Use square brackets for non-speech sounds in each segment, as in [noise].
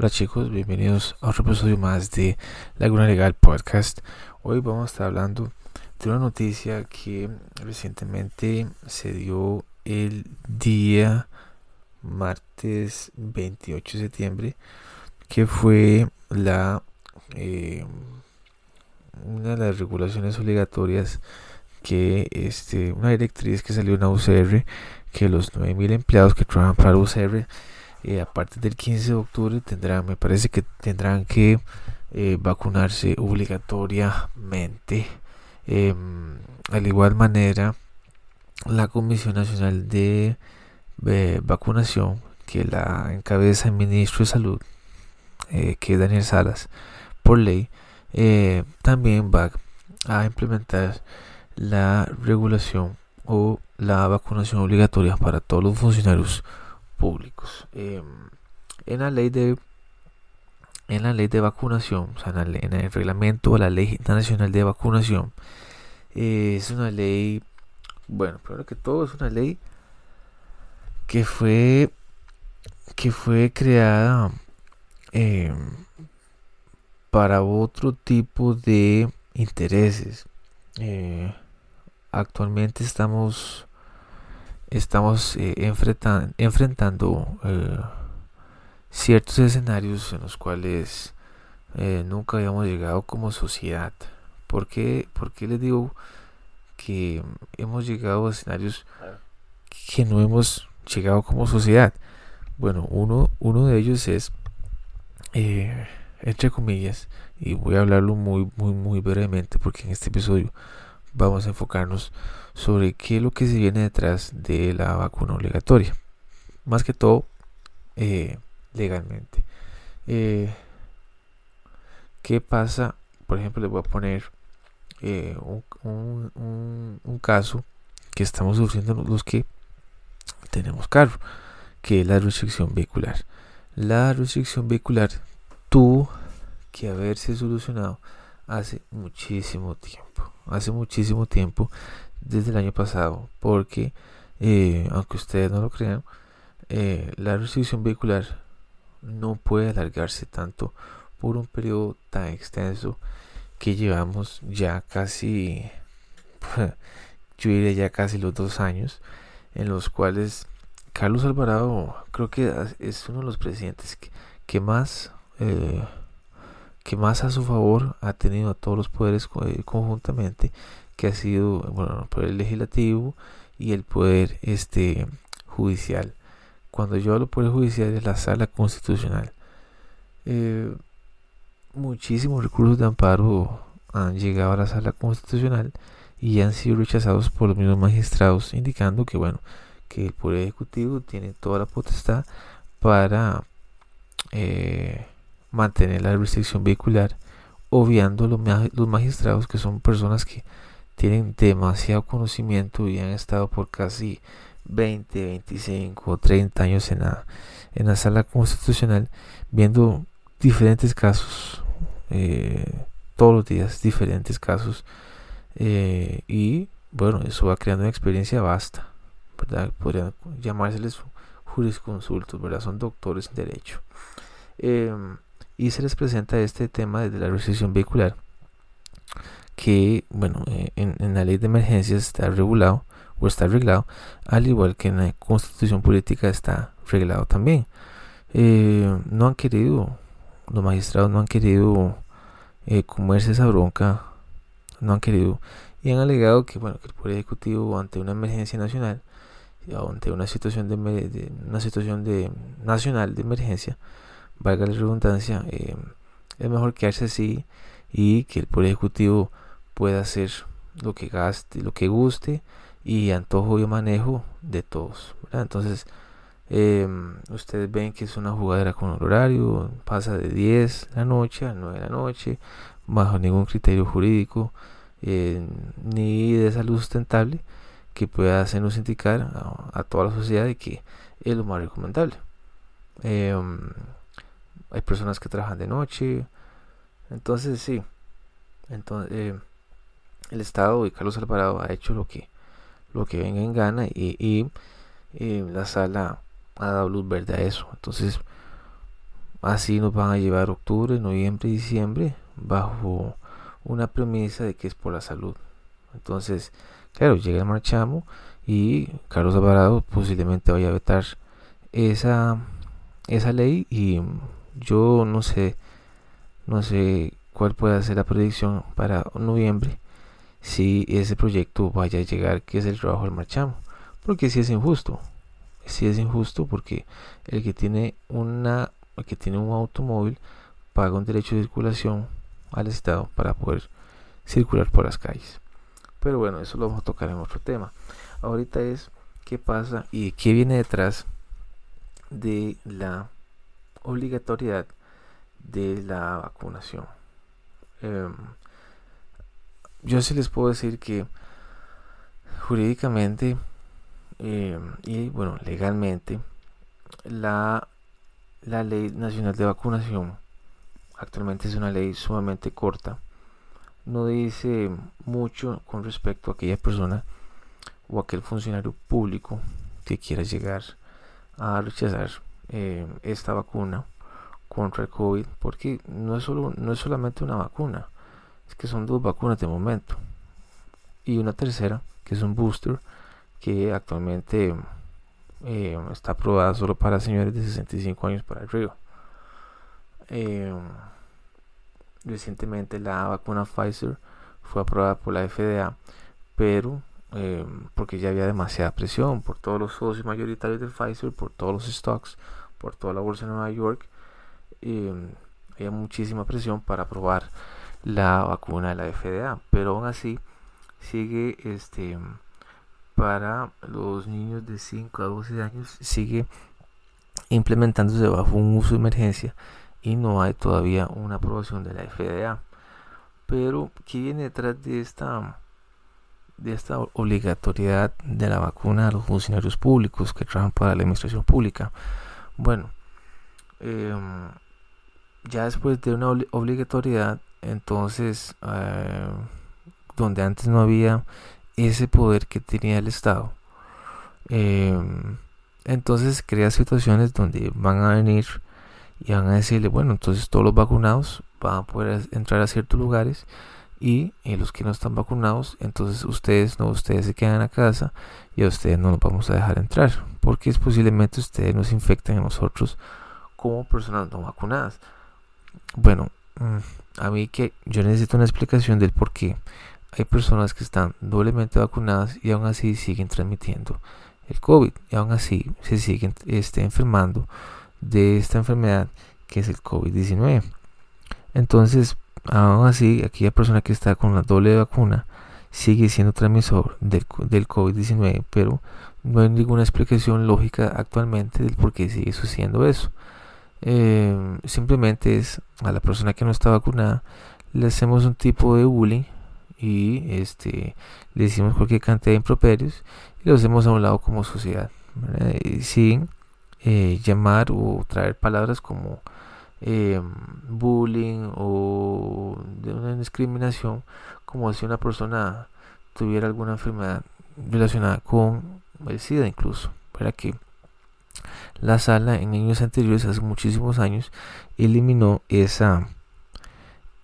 Hola chicos, bienvenidos a otro episodio más de Laguna Legal Podcast. Hoy vamos a estar hablando de una noticia que recientemente se dio el día martes 28 de septiembre, que fue la eh, una de las regulaciones obligatorias que este una directriz que salió en la UCR que los 9000 empleados que trabajan para la UCR eh, a partir del 15 de octubre tendrán, me parece que tendrán que eh, vacunarse obligatoriamente. Em, al igual manera, la Comisión Nacional de Vacunación, que la encabeza el ministro de Salud, eh, que es Daniel Salas, por ley, también va a implementar la regulación o la vacunación obligatoria para todos los funcionarios públicos. Em, en la ley de en la ley de vacunación, o sea, en, el reglamento de la ley nacional de vacunación, es una ley, bueno, primero que todo es una ley que fue que fue creada em, para otro tipo de intereses. Eh, actualmente estamos estamos eh, enfrentando eh, ciertos escenarios en los cuales eh, nunca habíamos llegado como sociedad. ¿Por qué, les digo que hemos llegado a escenarios que no hemos llegado como sociedad? Bueno, uno, uno de ellos es, entre comillas, y voy a hablarlo muy, muy, muy brevemente porque en este episodio vamos a enfocarnos sobre qué es lo que se viene detrás de la vacuna obligatoria. Más que todo, eh, legalmente. Eh, ¿Qué pasa? Por ejemplo, les voy a poner eh, un, caso que estamos sufriendo los que tenemos carro, que es la restricción vehicular. La restricción vehicular tuvo que haberse solucionado hace muchísimo tiempo. Hace muchísimo tiempo desde el año pasado, porque eh, aunque ustedes no lo crean, eh, la restricción vehicular no puede alargarse tanto por un periodo tan extenso que llevamos ya casi, [laughs] yo diría ya casi los dos años, en los cuales Carlos Alvarado creo que es uno de los presidentes que, más eh, que más a su favor ha tenido a todos los poderes conjuntamente que ha sido bueno, el poder legislativo y el poder este judicial. Cuando yo hablo poder judicial es la sala constitucional. Eh, muchísimos recursos de amparo han llegado a la sala constitucional y han sido rechazados por los mismos magistrados, indicando que bueno, que el poder ejecutivo tiene toda la potestad para eh, mantener la restricción vehicular, obviando los, magistrados que son personas que tienen demasiado conocimiento y han estado por casi 20, 25 o 30 años en la, en la sala constitucional viendo diferentes casos, eh, todos los días diferentes casos eh, y bueno, eso va creando una experiencia vasta, ¿verdad? Podrían llamárseles jurisconsultos, ¿verdad? Son doctores en derecho. Em, y se les presenta este tema desde la restricción vehicular que, bueno, eh, en, la ley de emergencias está regulado o está arreglado, al igual que en la constitución política está reglado también. Eh, no han querido, los magistrados no han querido eh, comerse esa bronca, no han querido, y han alegado que, bueno, que el Poder Ejecutivo ante una emergencia nacional, ante una situación de, una situación de nacional de emergencia, valga la redundancia, es mejor quedarse así y que el Poder Ejecutivo puede hacer lo que gaste, lo que guste y antojo y manejo de todos. Entonces, em, ustedes ven que es una jugadera con horario, pasa de 10 de la noche a 9 de la noche, bajo ningún criterio jurídico eh, ni de salud sustentable que pueda hacernos indicar a, toda la sociedad de que es lo más recomendable. Em, hay personas que trabajan de noche, entonces sí, entonces em, el Estado y Carlos Alvarado ha hecho lo que, lo que venga en gana y, la sala ha dado luz verde a eso. Entonces, así nos van a llevar octubre, noviembre y diciembre bajo una premisa de que es por la salud. Entonces, claro, llega el marchamo y Carlos Alvarado posiblemente vaya a vetar esa, esa ley y yo no sé, no sé cuál puede ser la predicción para noviembre si ese proyecto vaya a llegar, que es el trabajo del marchamo. Porque si es injusto, si es injusto porque el que tiene una, el que tiene un automóvil paga un derecho de circulación al Estado para poder circular por las calles. Pero bueno, eso lo vamos a tocar en otro tema. Ahorita es qué pasa y qué viene detrás de la obligatoriedad de la vacunación. Em, yo sí les puedo decir que jurídicamente em, y bueno legalmente la, la ley nacional de vacunación actualmente es una ley sumamente corta no dice mucho con respecto a aquella persona o aquel funcionario público que quiera llegar a rechazar eh, esta vacuna contra el COVID, porque no es, solo, no es solamente una vacuna, es que son dos vacunas de momento. Y una tercera, que es un booster, que actualmente eh, está aprobada solo para señores de 65 años para arriba. Eh, recientemente la vacuna Pfizer fue aprobada por la FDA, pero eh, porque ya había demasiada presión por todos los socios mayoritarios de Pfizer, por todos los stocks, por toda la bolsa de Nueva York, eh, había muchísima presión para aprobar la vacuna de la FDA, pero aún así sigue este para los niños de 5 a 12 años sigue implementándose bajo un uso de emergencia y no hay todavía una aprobación de la FDA. Pero ¿qué viene detrás de esta de esta obligatoriedad de la vacuna a los funcionarios públicos que trabajan para la administración pública? Bueno, em, ya después de una obligatoriedad, entonces, eh, donde antes no había ese poder que tenía el Estado, em, entonces crea situaciones donde van a venir y van a decirle, bueno, entonces todos los vacunados van a poder entrar a ciertos lugares y, los que no están vacunados, entonces ustedes no, ustedes se quedan a casa y a ustedes no nos vamos a dejar entrar, porque es posiblemente ustedes nos infecten a nosotros como personas no vacunadas. Bueno, mm, a mí que yo necesito una explicación del por qué hay personas que están doblemente vacunadas y aún así siguen transmitiendo el COVID y aún así se siguen este, enfermando de esta enfermedad que es el COVID-19. Entonces, aún así, aquella persona que está con la doble vacuna sigue siendo transmisor del, del COVID-19, pero no hay ninguna explicación lógica actualmente del por qué sigue sucediendo eso. Eh, simplemente es a la persona que no está vacunada le hacemos un tipo de bullying y este le decimos cualquier cantidad de improperios y lo hacemos a un lado como sociedad sin eh, llamar o traer palabras como eh, bullying o de una discriminación como si una persona tuviera alguna enfermedad relacionada con el SIDA incluso. Para que la sala en años anteriores hace muchísimos años eliminó esa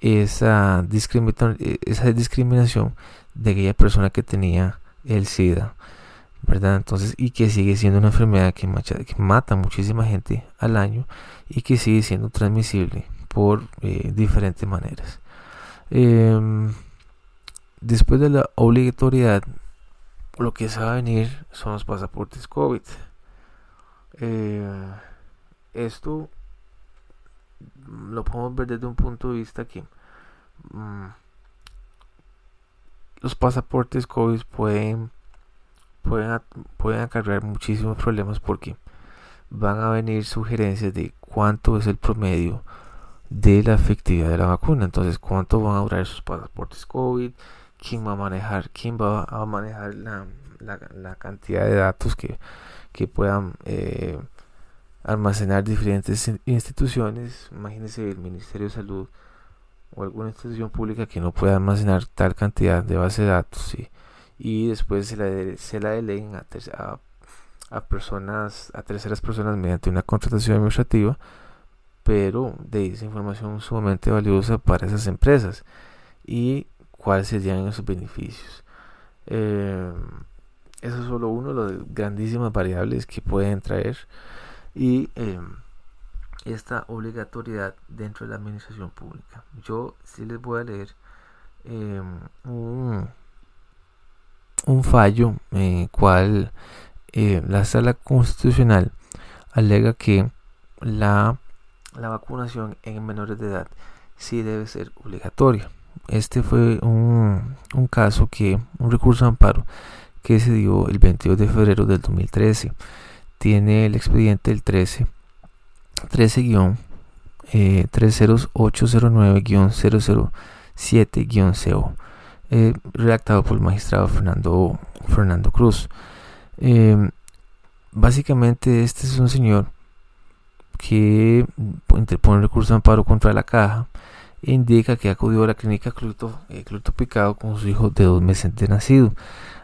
esa discriminación, esa discriminación de aquella persona que tenía el SIDA Entonces, y que sigue siendo una enfermedad que, mata muchísima gente al año y que sigue siendo transmisible por eh, diferentes maneras. Em, después de la obligatoriedad, lo que se va a venir son los pasaportes COVID. Eh, esto lo podemos ver desde un punto de vista que mm, los pasaportes COVID pueden pueden, pueden acarrear muchísimos problemas porque van a venir sugerencias de cuánto es el promedio de la efectividad de la vacuna. Entonces, cuánto van a durar esos pasaportes COVID, quién va a manejar, quién va a manejar la, la, cantidad de datos que, que puedan eh, almacenar diferentes instituciones. Imagínense el Ministerio de Salud o alguna institución pública que no pueda almacenar tal cantidad de base de datos. Y después se la, se la deleguen a, a, personas, a terceras personas mediante una contratación administrativa pero de esa información sumamente valiosa para esas empresas y cuáles serían esos beneficios. Eh, eso es solo uno de las grandísimas variables que pueden traer y em, esta obligatoriedad dentro de la administración pública. Yo sí les voy a leer em, un, fallo en el cual eh, la sala constitucional alega que la, la vacunación en menores de edad sí debe ser obligatoria. Este fue un, un caso que, un recurso de amparo que se dio el 22 de febrero del 2013. Tiene el expediente el 13 13 30809-007-CO, eh, redactado por el magistrado Fernando, Fernando Cruz. Em, básicamente este es un señor que interpone recurso de amparo contra la caja e indica que acudió a la clínica Cluto, eh, Picado con su hijo de dos meses de nacido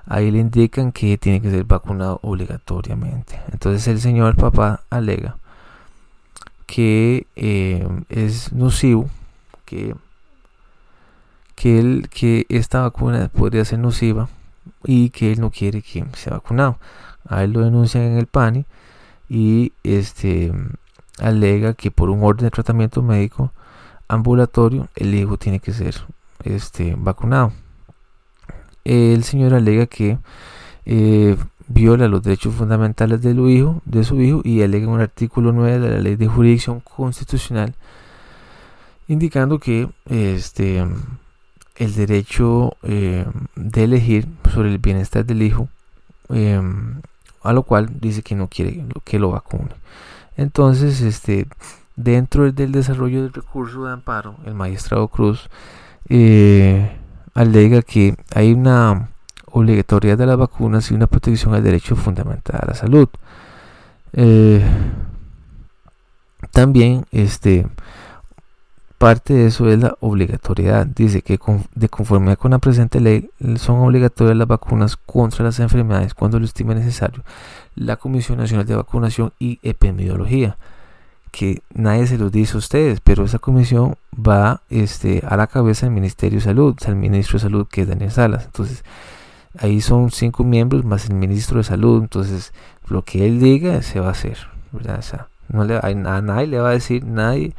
ahí le indican que tiene que ser vacunado obligatoriamente. Entonces el señor papá alega que eh, es nocivo, que, que, él, que esta vacuna podría ser nociva y que él no quiere que sea vacunado. A él lo denuncian en el PANI y este alega que por un orden de tratamiento médico ambulatorio el hijo tiene que ser este vacunado el señor alega que eh, viola los derechos fundamentales de su hijo, de su hijo y alega un artículo 9 de la ley de jurisdicción constitucional indicando que este el derecho eh, de elegir sobre el bienestar del hijo eh, a lo cual dice que no quiere que lo vacune entonces este dentro del desarrollo del recurso de amparo el magistrado Cruz eh, alega que hay una obligatoriedad de las vacunas y una protección al derecho fundamental a la salud. Eh, también este parte de eso es la obligatoriedad. Dice que de conformidad con la presente ley son obligatorias las vacunas contra las enfermedades cuando lo estime necesario la Comisión Nacional de Vacunación y Epidemiología que nadie se los dice a ustedes, pero esa comisión va este, a la cabeza del Ministerio de Salud, el ministro de Salud que es Daniel Salas. Entonces, ahí son cinco miembros más el ministro de Salud. Entonces, lo que él diga se va a hacer. no le, a, nadie le va a decir, nadie,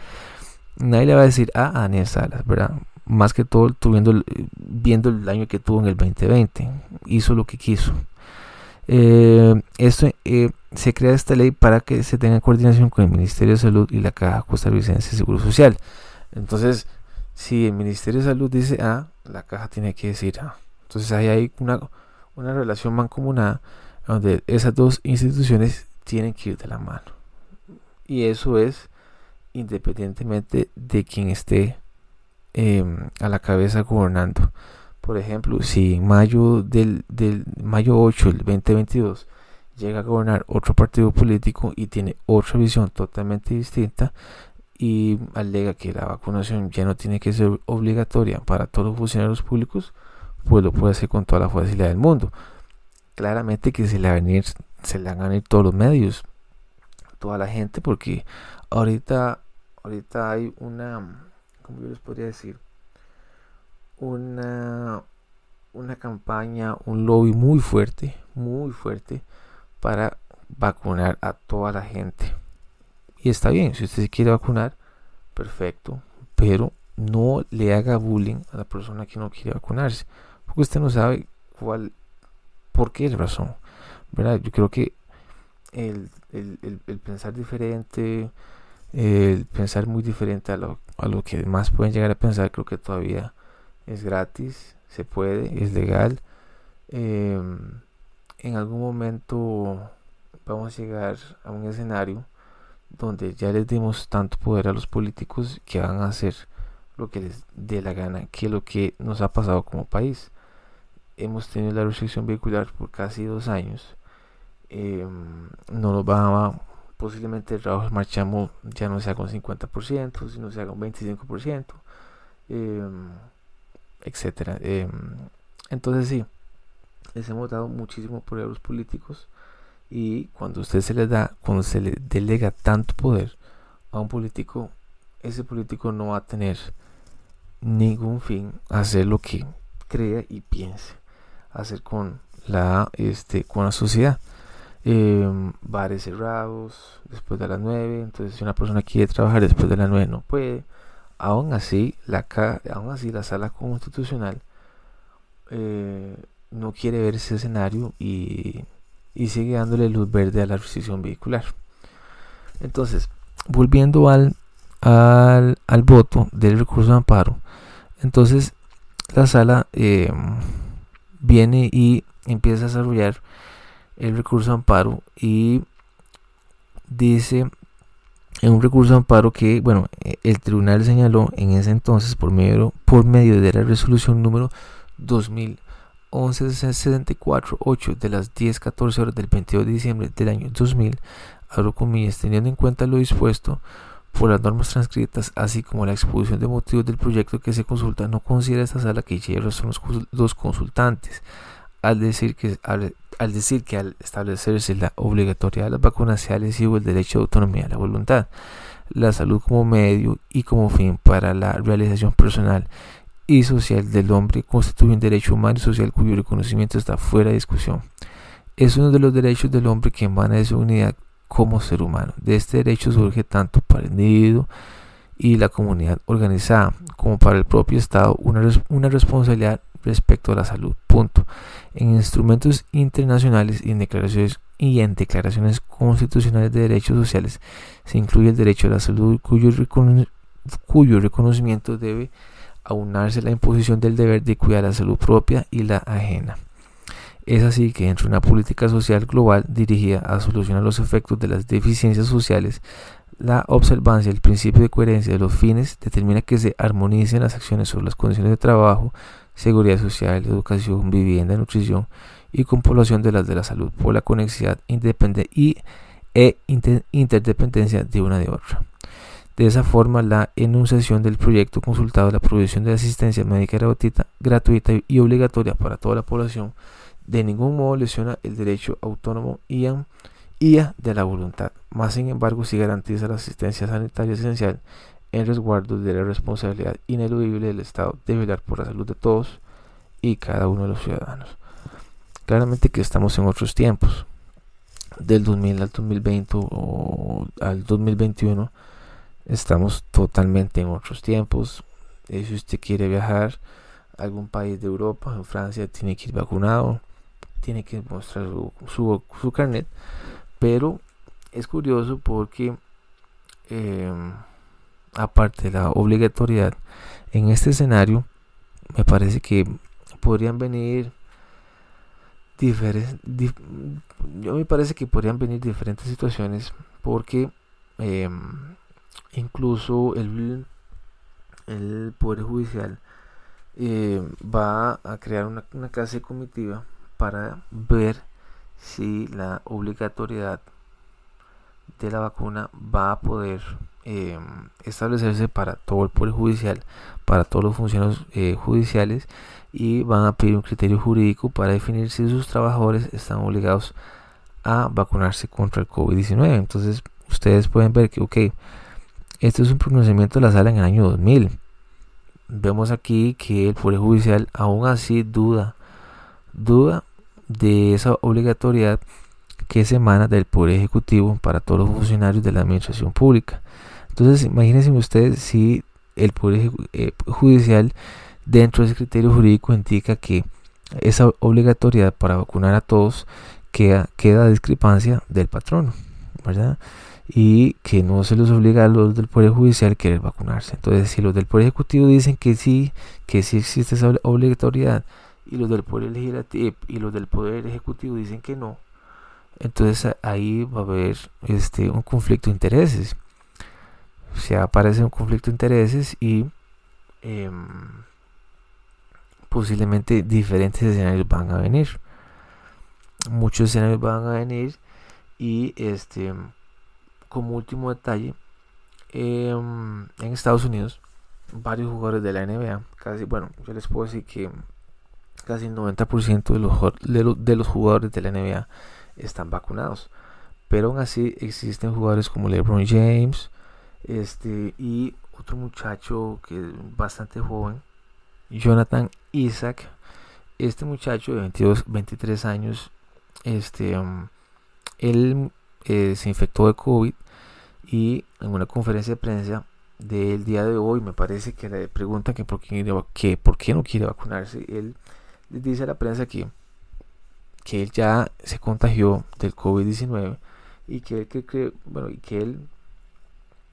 nadie le va a decir a Daniel Salas, ¿verdad? Más que todo, viendo, viendo el año que tuvo en el 2020. Hizo lo que quiso. Eh, esto eh, se crea esta ley para que se tenga coordinación con el Ministerio de Salud y la Caja Costarricense de Seguro Social. Entonces, si el Ministerio de Salud dice A, la caja tiene que decir A. Entonces ahí hay una, una relación mancomunada donde esas dos instituciones tienen que ir de la mano. Y eso es independientemente de quien esté em, a la cabeza gobernando. Por ejemplo, si en mayo del, del mayo 8 del 2022 llega a gobernar otro partido político y tiene otra visión totalmente distinta y alega que la vacunación ya no tiene que ser obligatoria para todos los funcionarios públicos, pues lo puede hacer con toda la facilidad del mundo. Claramente que se le, van a venir, se le van a venir todos los medios, toda la gente, porque ahorita, ahorita hay una, ¿cómo yo les podría decir? Una, una campaña, un lobby muy fuerte, muy fuerte para vacunar a toda la gente. Y está bien, si usted se quiere vacunar, perfecto, pero no le haga bullying a la persona que no quiere vacunarse, porque usted no sabe cuál, por qué es razón. ¿verdad? Yo creo que el, pensar diferente, el pensar muy diferente a lo, a lo que más pueden llegar a pensar, creo que todavía es gratis, se puede, es legal. Em, en algún momento vamos a llegar a un escenario donde ya les dimos tanto poder a los políticos que van a hacer lo que les dé la gana, que lo que nos ha pasado como país. Hemos tenido la restricción vehicular por casi dos años. Em, no nos va a, posiblemente el trabajo marchamo ya no sea con 50%, sino sea con 25%, em, etcétera. Em, entonces sí, les hemos dado muchísimo poder a los políticos y cuando usted se les da, cuando se le delega tanto poder, a un político, ese político no va a tener ningún fin hacer lo que crea y piense hacer con la este con la sociedad em, bares cerrados después de las 9 entonces si una persona quiere trabajar después de las 9 no puede. Aún así la aún así la sala constitucional eh, no quiere ver ese escenario y, y sigue dándole luz verde a la restricción vehicular. Entonces volviendo al al, al voto del recurso de amparo entonces la sala eh, viene y empieza a desarrollar el recurso de amparo y dice en un recurso de amparo que bueno el tribunal señaló en ese entonces por medio por medio de la resolución número 2011 8 de las 10-14 horas del 22 de diciembre del año 2000 abro comillas teniendo en cuenta lo dispuesto por las normas transcritas, así como la exposición de motivos del proyecto que se consulta, no considera esta sala que hicieron son los, consultantes, al decir, que, al, decir que al establecerse la obligatoriedad de las vacunas se ha lesivo el derecho de autonomía de la voluntad, la salud como medio y como fin para la realización personal y social del hombre constituye un derecho humano y social cuyo reconocimiento está fuera de discusión. Es uno de los derechos del hombre que emana de su unidad como ser humano. De este derecho surge tanto para el individuo y la comunidad organizada como para el propio Estado una, una responsabilidad respecto a la salud. Punto. En instrumentos internacionales y en declaraciones y declaraciones constitucionales de derechos sociales se incluye el derecho a la salud cuyo, reconocimiento debe aunarse la imposición del deber de cuidar la salud propia y la ajena. Es así que entre una política social global dirigida a solucionar los efectos de las deficiencias sociales, la observancia del principio de coherencia de los fines determina que se armonicen las acciones sobre las condiciones de trabajo, seguridad social, educación, vivienda, nutrición y con población de las de la salud por la conexidad y, e interdependencia de una de otra. De esa forma, la enunciación del proyecto consultado, la provisión de asistencia médica gratuita, gratuita y obligatoria para toda la población, de ningún modo lesiona el derecho autónomo y a, de la voluntad, más sin embargo si garantiza la asistencia sanitaria esencial en resguardo de la responsabilidad ineludible del Estado de velar por la salud de todos y cada uno de los ciudadanos. Claramente que estamos en otros tiempos, del 2000 al 2020 o al 2021, estamos totalmente en otros tiempos. Y si usted quiere viajar a algún país de Europa, en Francia, tiene que ir vacunado tiene que mostrar su, su, carnet. Pero es curioso porque, em, aparte de la obligatoriedad, en este escenario, me parece que podrían venir diferentes. me parece que podrían venir diferentes situaciones porque em, incluso el, el Poder Judicial eh, va a crear una, una clase comitiva para ver si la obligatoriedad de la vacuna va a poder em, establecerse para todo el poder judicial, para todos los funcionarios eh, judiciales y van a pedir un criterio jurídico para definir si sus trabajadores están obligados a vacunarse contra el COVID-19. Entonces ustedes pueden ver que, ok, este es un pronunciamiento de la sala en el año 2000. Vemos aquí que el Poder Judicial aún así duda, duda de esa obligatoriedad que se emana del Poder Ejecutivo para todos los funcionarios de la Administración Pública. Entonces, imagínense ustedes si el Poder eh, Judicial dentro de ese criterio jurídico indica que esa obligatoriedad para vacunar a todos queda, queda discrepancia del patrono, ¿verdad? Y que no se los obliga a los del Poder Judicial a querer vacunarse. Entonces, si los del Poder Ejecutivo dicen que sí, que sí existe esa obligatoriedad y los del poder legislativo y los del poder ejecutivo dicen que no, entonces ahí va a haber este un conflicto de intereses. O sea, aparece un conflicto de intereses y em, posiblemente diferentes escenarios van a venir. Muchos escenarios van a venir y este como último detalle em, en Estados Unidos varios jugadores de la NBA casi bueno yo les puedo decir que casi el 90% de los, de, los, jugadores de la NBA están vacunados. Pero aún así existen jugadores como LeBron James, Este, y otro muchacho que es bastante joven, Jonathan Isaac. Este muchacho de 22, 23 años, este, él eh, se infectó de COVID y en una conferencia de prensa del día de hoy me parece que le preguntan que por qué, que por qué no quiere vacunarse. Él le dice a la prensa que, que él ya se contagió del COVID-19 y que, que, bueno, y que él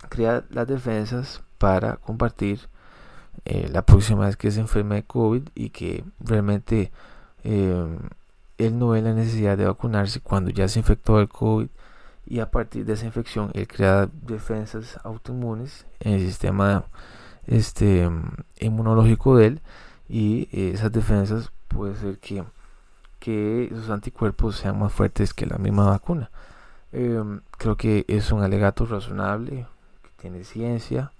crea las defensas para compartir eh, la próxima vez que se enferme de COVID y que realmente eh, él no ve la necesidad de vacunarse cuando ya se infectó del COVID y a partir de esa infección él crea defensas autoinmunes en el sistema este, inmunológico de él y eh, esas defensas puede ser que, que esos anticuerpos sean más fuertes que la misma vacuna. Creo que es un alegato razonable, tiene ciencia,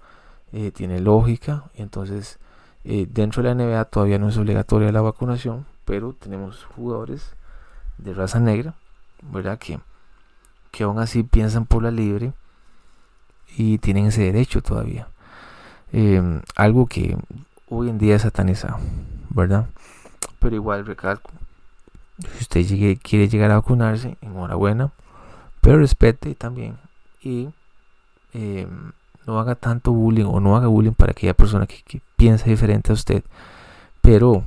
eh, tiene lógica, entonces eh, dentro de la NBA todavía no es obligatoria la vacunación, pero tenemos jugadores de raza negra, ¿verdad? Que, que aún así piensan por la libre y tienen ese derecho todavía. Em, algo que hoy en día es satanizado, ¿verdad? Pero igual recalco, si usted quiere llegar a vacunarse, enhorabuena, pero respete también y em, no haga tanto bullying o no haga bullying para aquella persona que, que piensa diferente a usted. Pero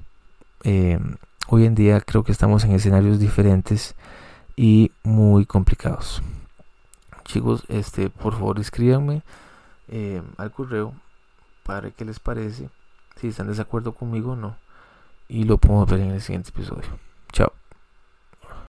em, hoy en día creo que estamos en escenarios diferentes y muy complicados. Chicos, este, por favor escríbanme em, al correo para qué les parece, si están de acuerdo conmigo o no. Y lo podemos ver en el siguiente episodio.